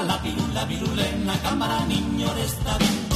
la pirula, virula en la cámara, niño, está bien.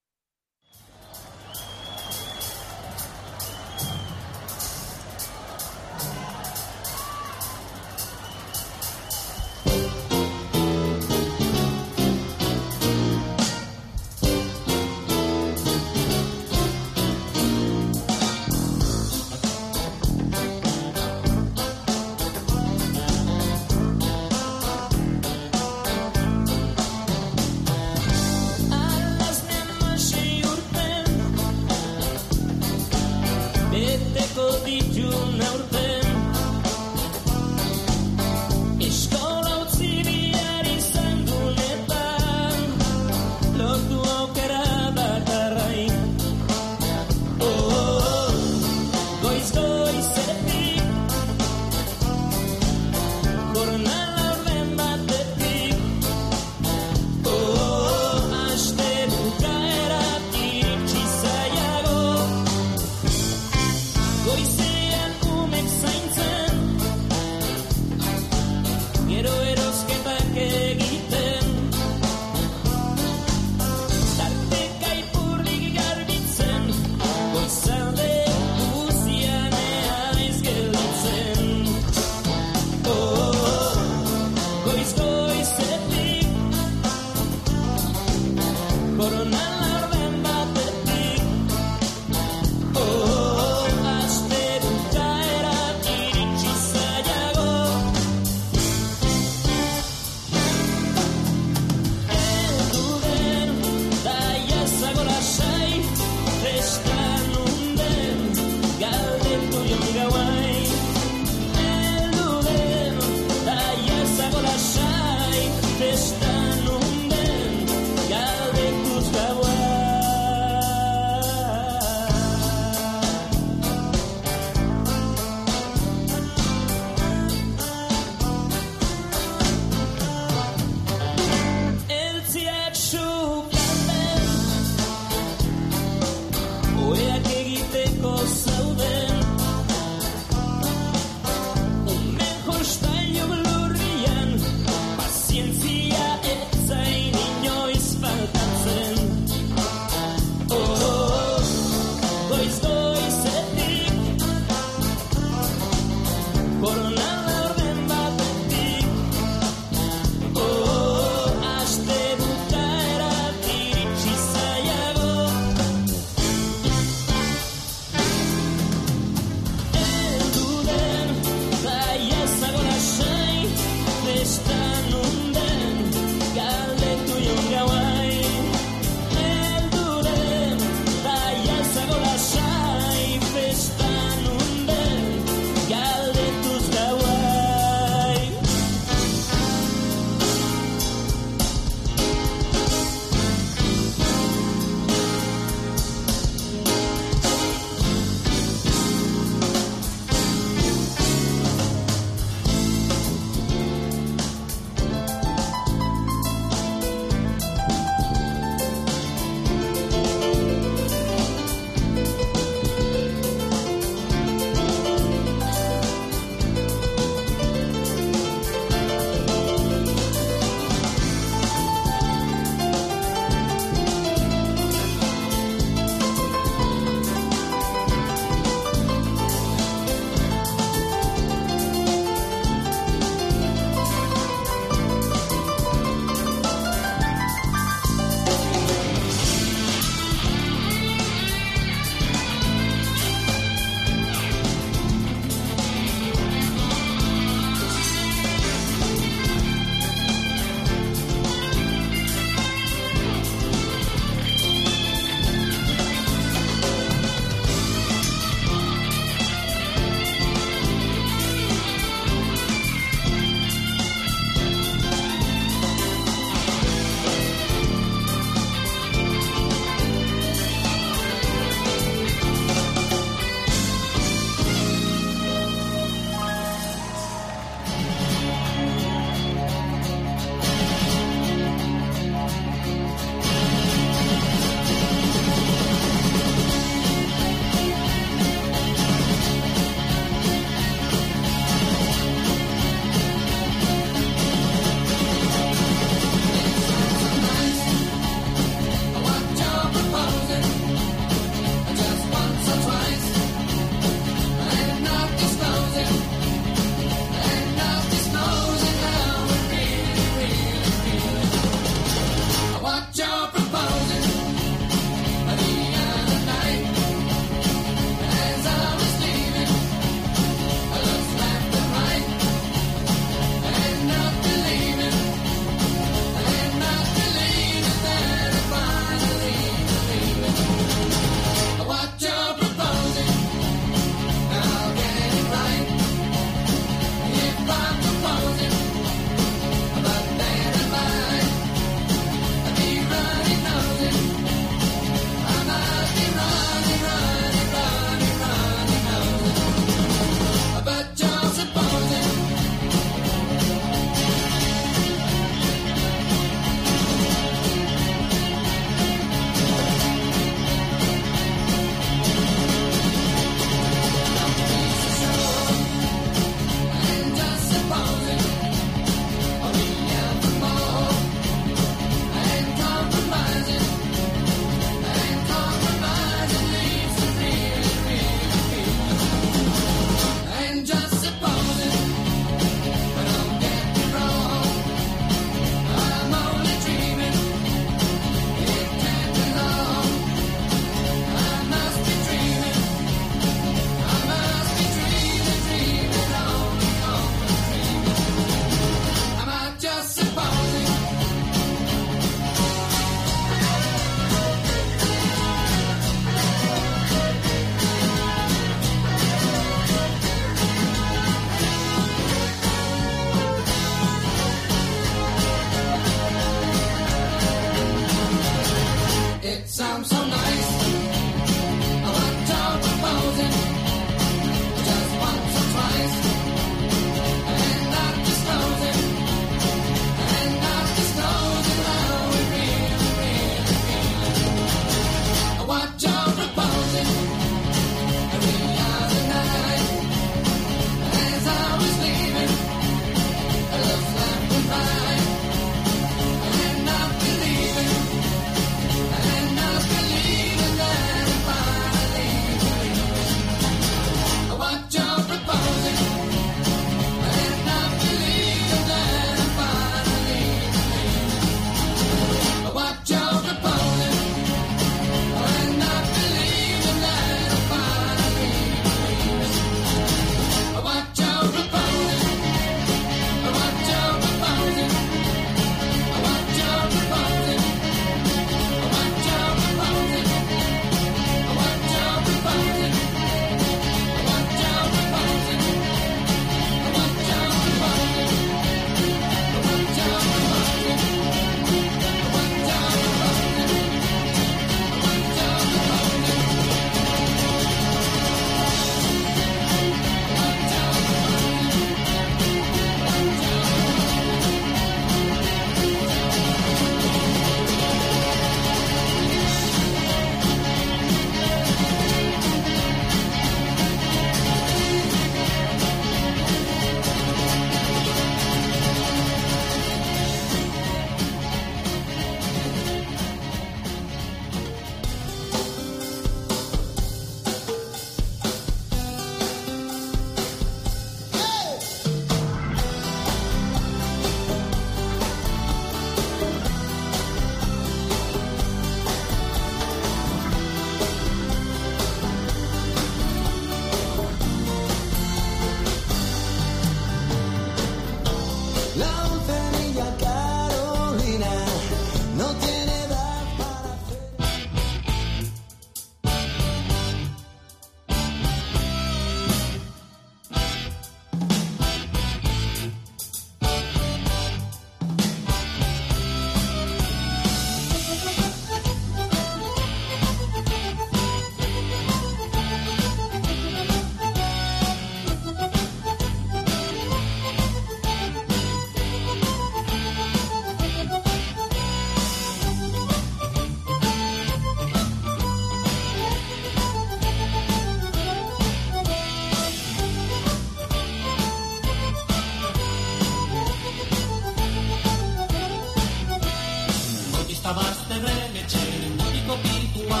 kuwa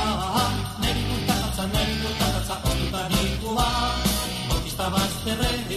nei gutaxa zanai gutaxa onta ni kuwa mo gustabas terre de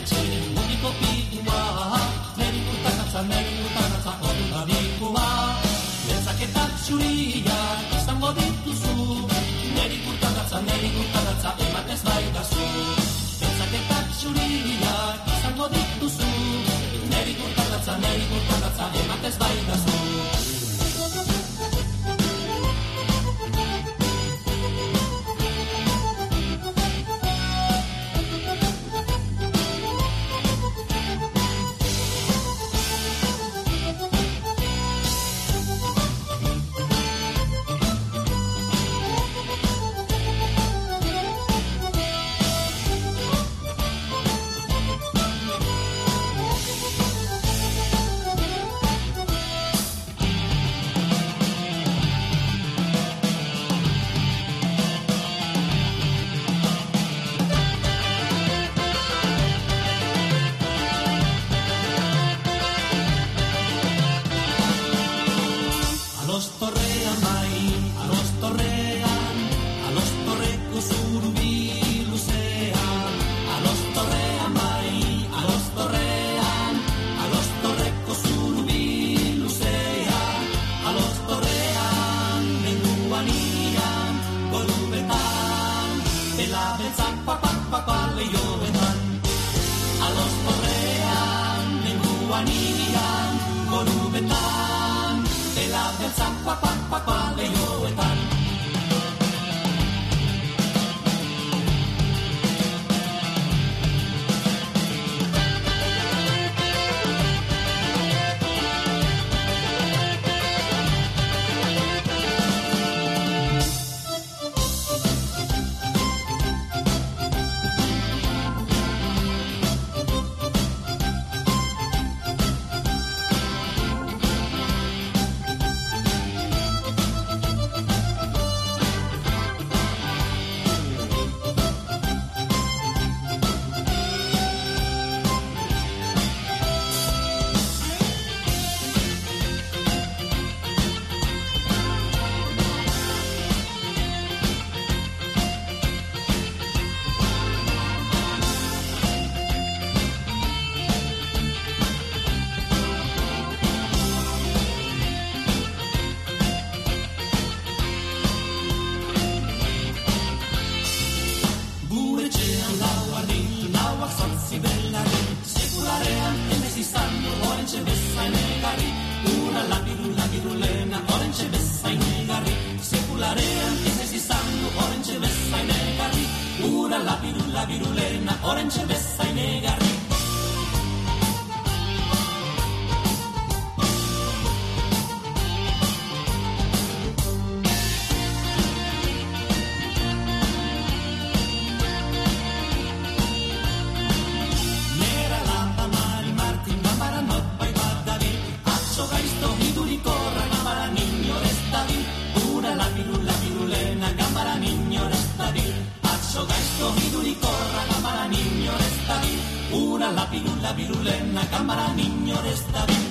barruan irian, korubetan, dela bertzak, pa, pa, pa. pirula en la cámara, niño, está bien.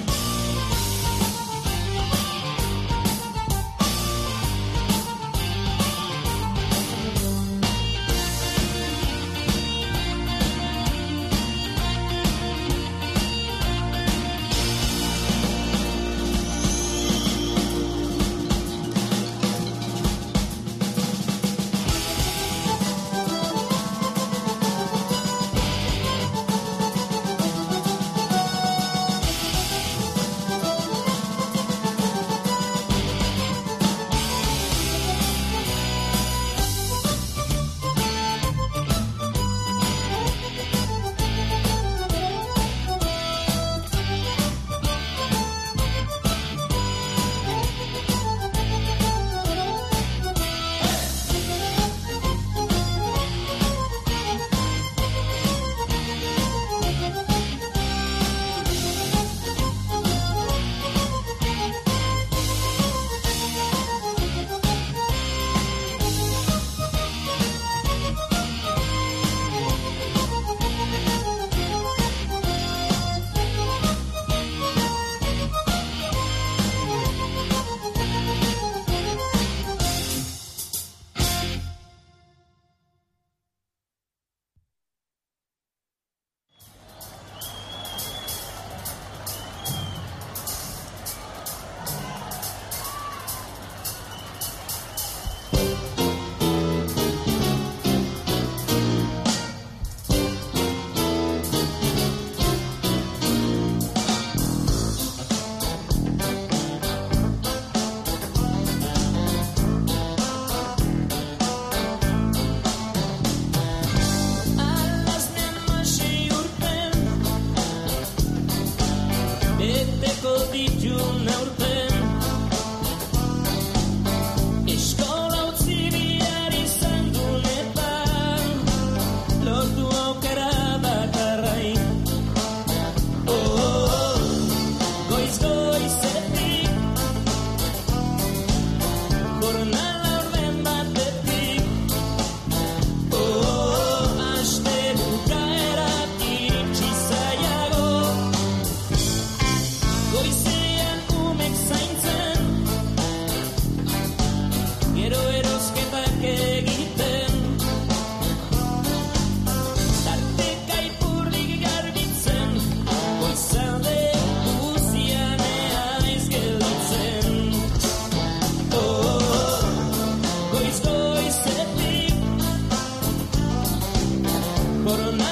but I'm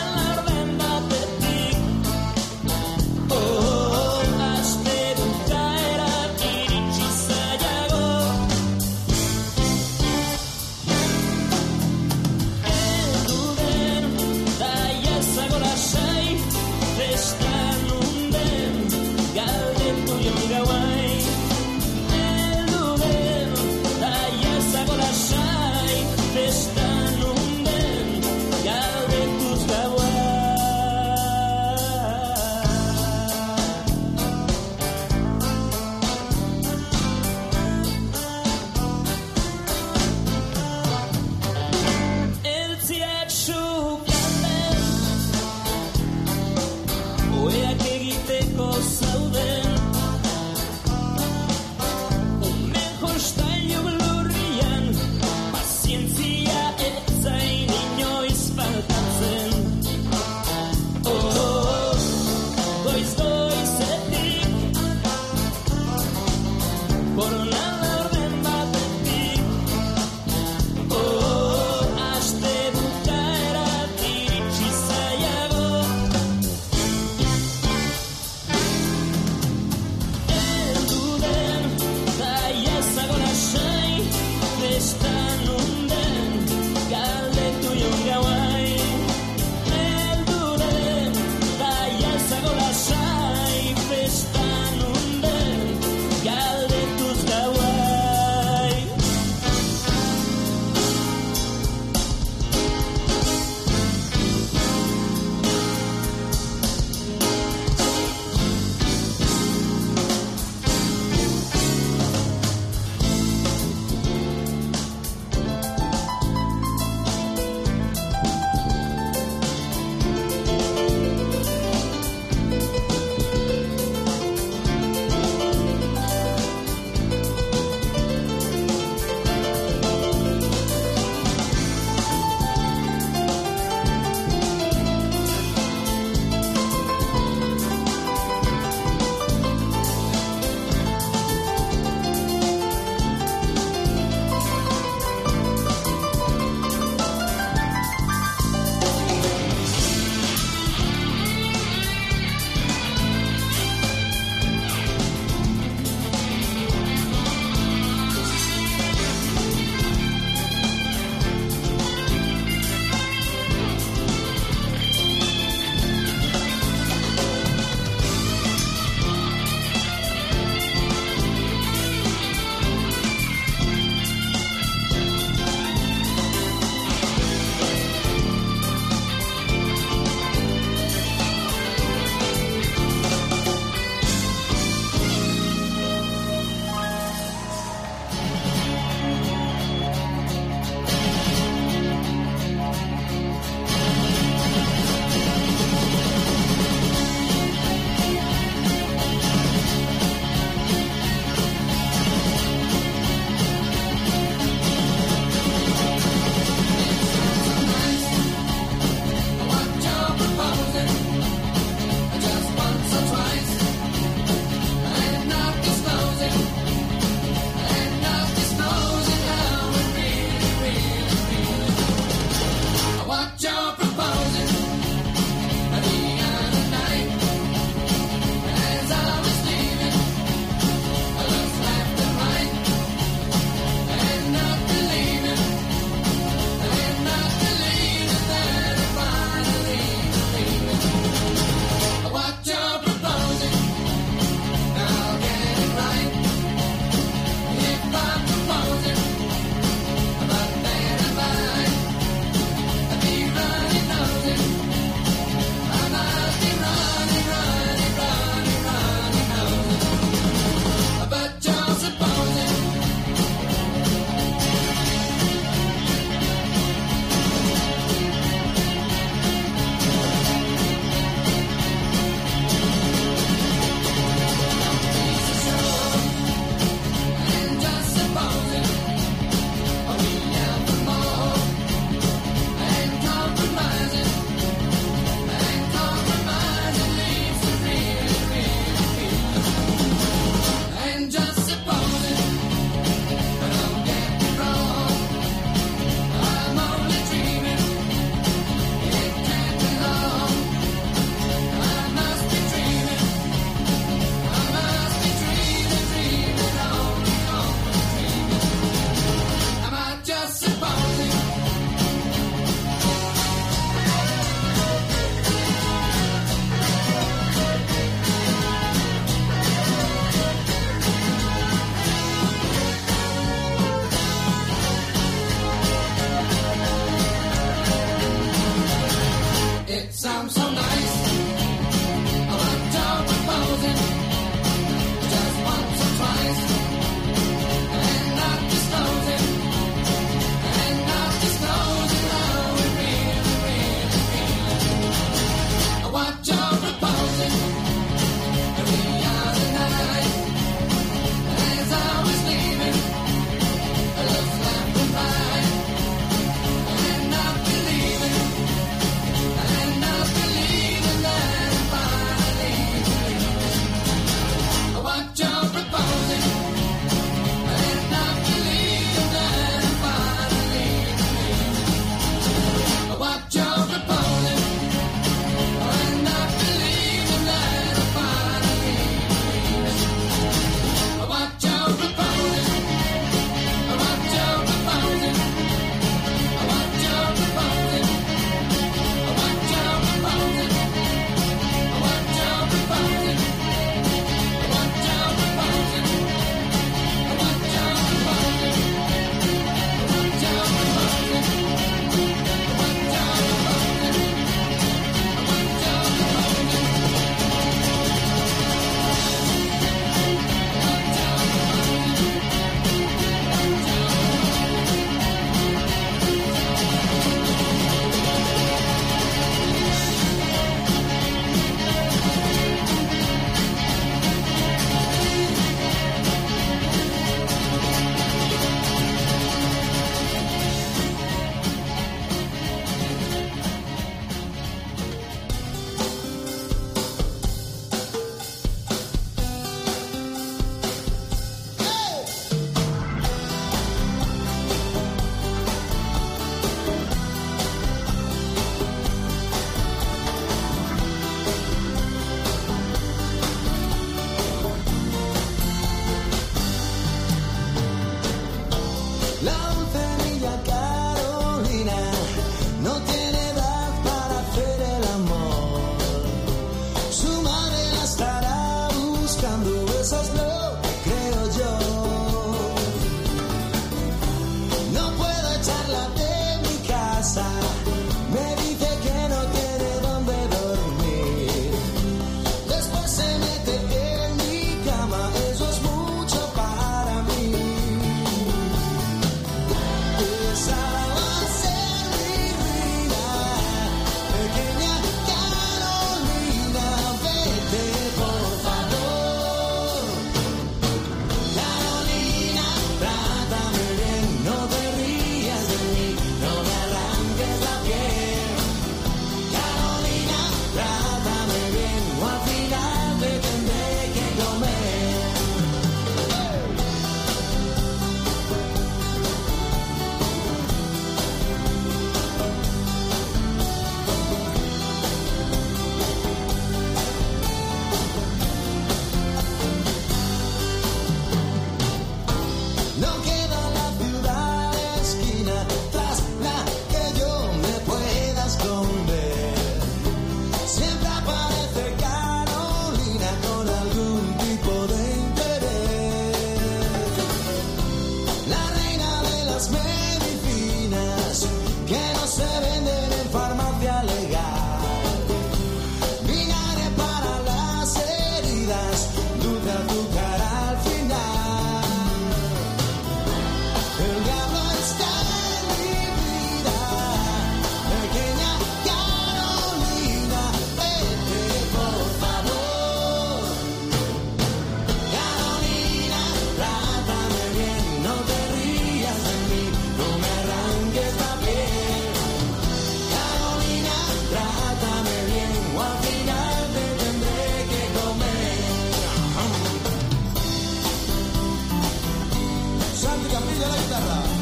de la guitarra.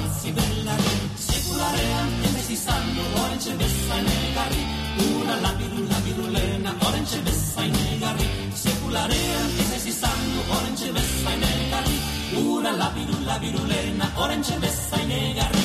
balzi bellari, circolare anche se si sanno, orange bessa i miei carri, una labirulla virulena, orange bessa i miei carri, circolare anche se si sanno, orange bessa i miei carri, una labirulla virulena, orange bessa i.